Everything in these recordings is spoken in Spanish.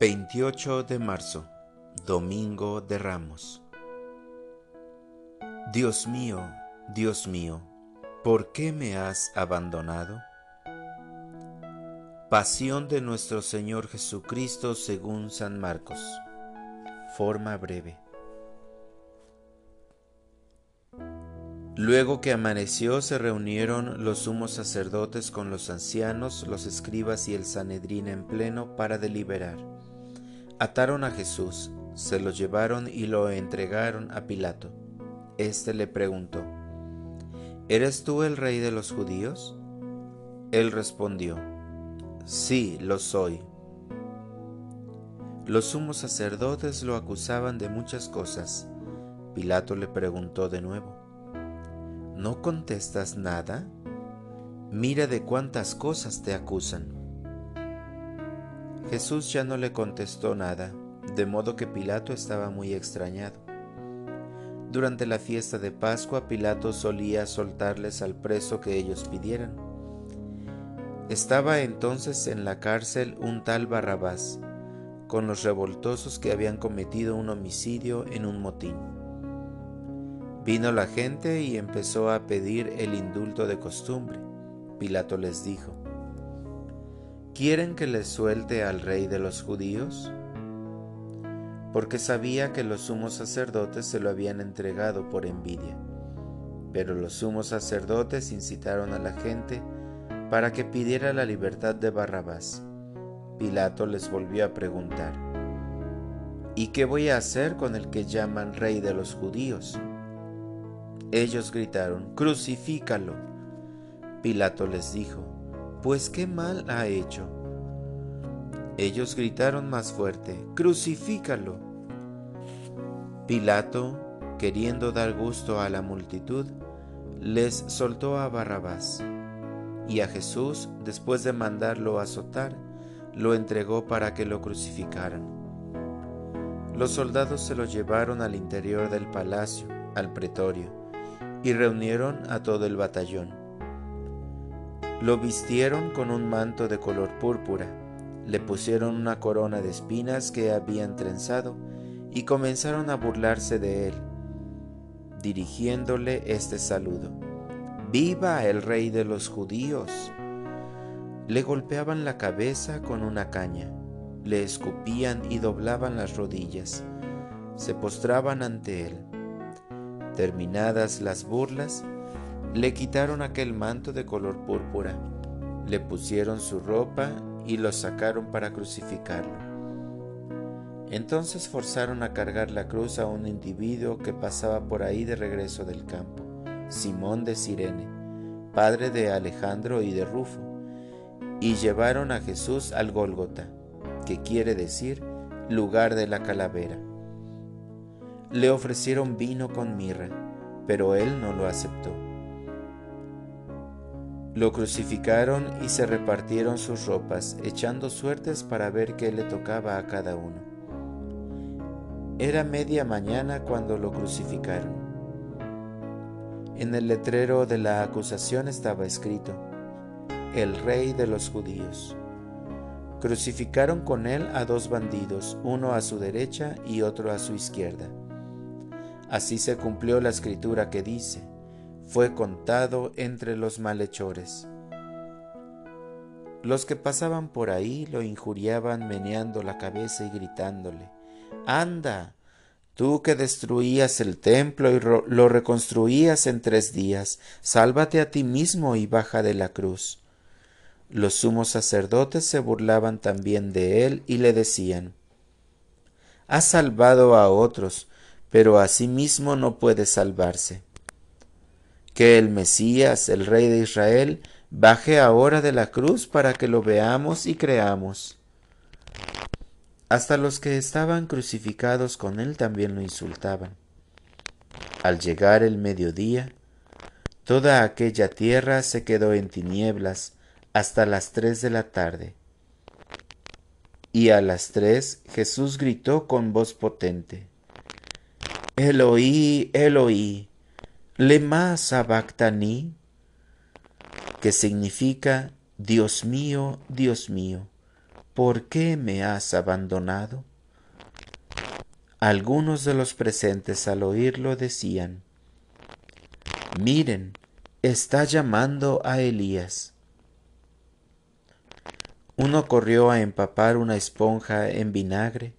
28 de marzo, Domingo de Ramos. Dios mío, Dios mío, ¿por qué me has abandonado? Pasión de nuestro Señor Jesucristo según San Marcos. Forma breve. Luego que amaneció se reunieron los sumos sacerdotes con los ancianos, los escribas y el Sanedrín en pleno para deliberar. Ataron a Jesús, se lo llevaron y lo entregaron a Pilato. Este le preguntó, ¿Eres tú el rey de los judíos? Él respondió, Sí, lo soy. Los sumos sacerdotes lo acusaban de muchas cosas. Pilato le preguntó de nuevo, ¿No contestas nada? Mira de cuántas cosas te acusan. Jesús ya no le contestó nada, de modo que Pilato estaba muy extrañado. Durante la fiesta de Pascua Pilato solía soltarles al preso que ellos pidieran. Estaba entonces en la cárcel un tal Barrabás, con los revoltosos que habían cometido un homicidio en un motín. Vino la gente y empezó a pedir el indulto de costumbre. Pilato les dijo, ¿Quieren que les suelte al rey de los judíos? Porque sabía que los sumos sacerdotes se lo habían entregado por envidia. Pero los sumos sacerdotes incitaron a la gente para que pidiera la libertad de Barrabás. Pilato les volvió a preguntar, ¿Y qué voy a hacer con el que llaman rey de los judíos? Ellos gritaron, crucifícalo. Pilato les dijo, pues qué mal ha hecho. Ellos gritaron más fuerte, crucifícalo. Pilato, queriendo dar gusto a la multitud, les soltó a Barrabás, y a Jesús, después de mandarlo azotar, lo entregó para que lo crucificaran. Los soldados se lo llevaron al interior del palacio, al pretorio, y reunieron a todo el batallón. Lo vistieron con un manto de color púrpura, le pusieron una corona de espinas que habían trenzado y comenzaron a burlarse de él, dirigiéndole este saludo. ¡Viva el rey de los judíos! Le golpeaban la cabeza con una caña, le escupían y doblaban las rodillas, se postraban ante él Terminadas las burlas, le quitaron aquel manto de color púrpura, le pusieron su ropa y lo sacaron para crucificarlo. Entonces forzaron a cargar la cruz a un individuo que pasaba por ahí de regreso del campo, Simón de Sirene, padre de Alejandro y de Rufo, y llevaron a Jesús al Gólgota, que quiere decir lugar de la calavera. Le ofrecieron vino con mirra, pero él no lo aceptó. Lo crucificaron y se repartieron sus ropas, echando suertes para ver qué le tocaba a cada uno. Era media mañana cuando lo crucificaron. En el letrero de la acusación estaba escrito, el rey de los judíos. Crucificaron con él a dos bandidos, uno a su derecha y otro a su izquierda. Así se cumplió la escritura que dice, fue contado entre los malhechores. Los que pasaban por ahí lo injuriaban meneando la cabeza y gritándole, Anda, tú que destruías el templo y lo reconstruías en tres días, sálvate a ti mismo y baja de la cruz. Los sumos sacerdotes se burlaban también de él y le decían, Has salvado a otros, pero asimismo no puede salvarse. Que el Mesías, el Rey de Israel, baje ahora de la cruz para que lo veamos y creamos. Hasta los que estaban crucificados con él también lo insultaban. Al llegar el mediodía, toda aquella tierra se quedó en tinieblas hasta las tres de la tarde. Y a las tres Jesús gritó con voz potente, Eloí, Eloí, lema sabactani, que significa Dios mío, Dios mío, ¿por qué me has abandonado? Algunos de los presentes al oírlo decían, Miren, está llamando a Elías. Uno corrió a empapar una esponja en vinagre,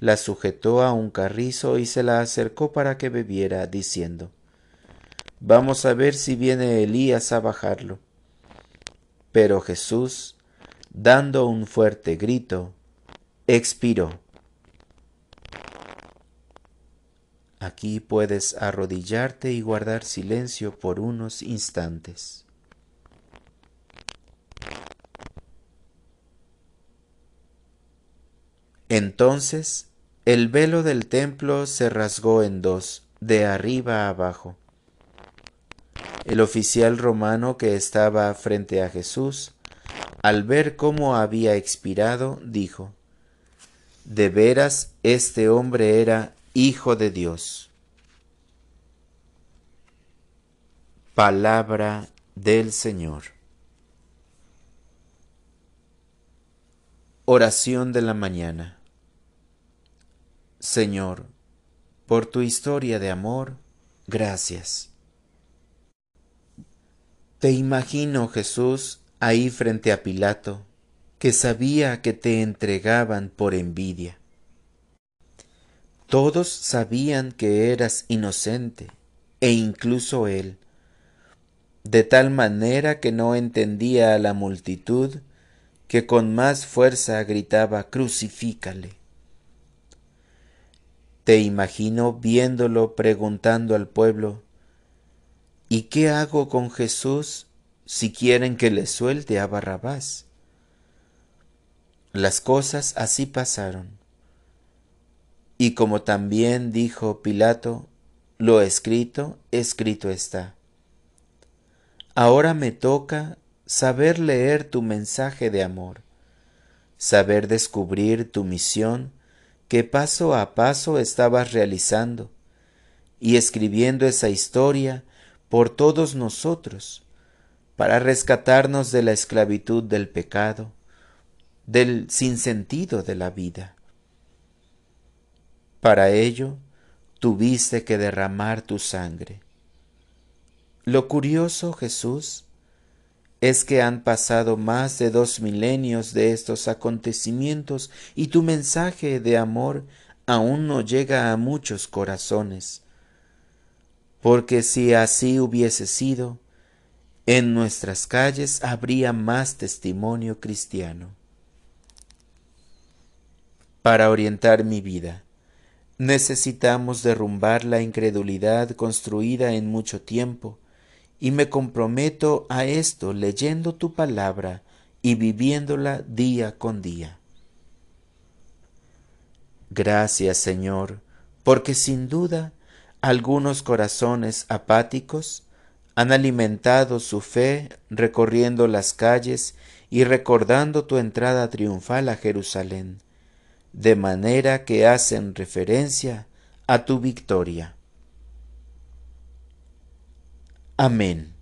la sujetó a un carrizo y se la acercó para que bebiera, diciendo, Vamos a ver si viene Elías a bajarlo. Pero Jesús, dando un fuerte grito, expiró. Aquí puedes arrodillarte y guardar silencio por unos instantes. Entonces el velo del templo se rasgó en dos, de arriba a abajo. El oficial romano que estaba frente a Jesús, al ver cómo había expirado, dijo, De veras este hombre era Hijo de Dios. Palabra del Señor. Oración de la mañana. Señor, por tu historia de amor, gracias. Te imagino, Jesús, ahí frente a Pilato, que sabía que te entregaban por envidia todos sabían que eras inocente, e incluso él, de tal manera que no entendía a la multitud, que con más fuerza gritaba crucifícale. Te imagino viéndolo preguntando al pueblo, ¿Y qué hago con Jesús si quieren que le suelte a Barrabás? Las cosas así pasaron. Y como también dijo Pilato, lo escrito, escrito está. Ahora me toca saber leer tu mensaje de amor, saber descubrir tu misión que paso a paso estabas realizando y escribiendo esa historia por todos nosotros, para rescatarnos de la esclavitud del pecado, del sinsentido de la vida. Para ello tuviste que derramar tu sangre. Lo curioso, Jesús, es que han pasado más de dos milenios de estos acontecimientos y tu mensaje de amor aún no llega a muchos corazones. Porque si así hubiese sido, en nuestras calles habría más testimonio cristiano. Para orientar mi vida, Necesitamos derrumbar la incredulidad construida en mucho tiempo, y me comprometo a esto leyendo tu palabra y viviéndola día con día. Gracias, Señor, porque sin duda algunos corazones apáticos han alimentado su fe recorriendo las calles y recordando tu entrada triunfal a Jerusalén de manera que hacen referencia a tu victoria. Amén.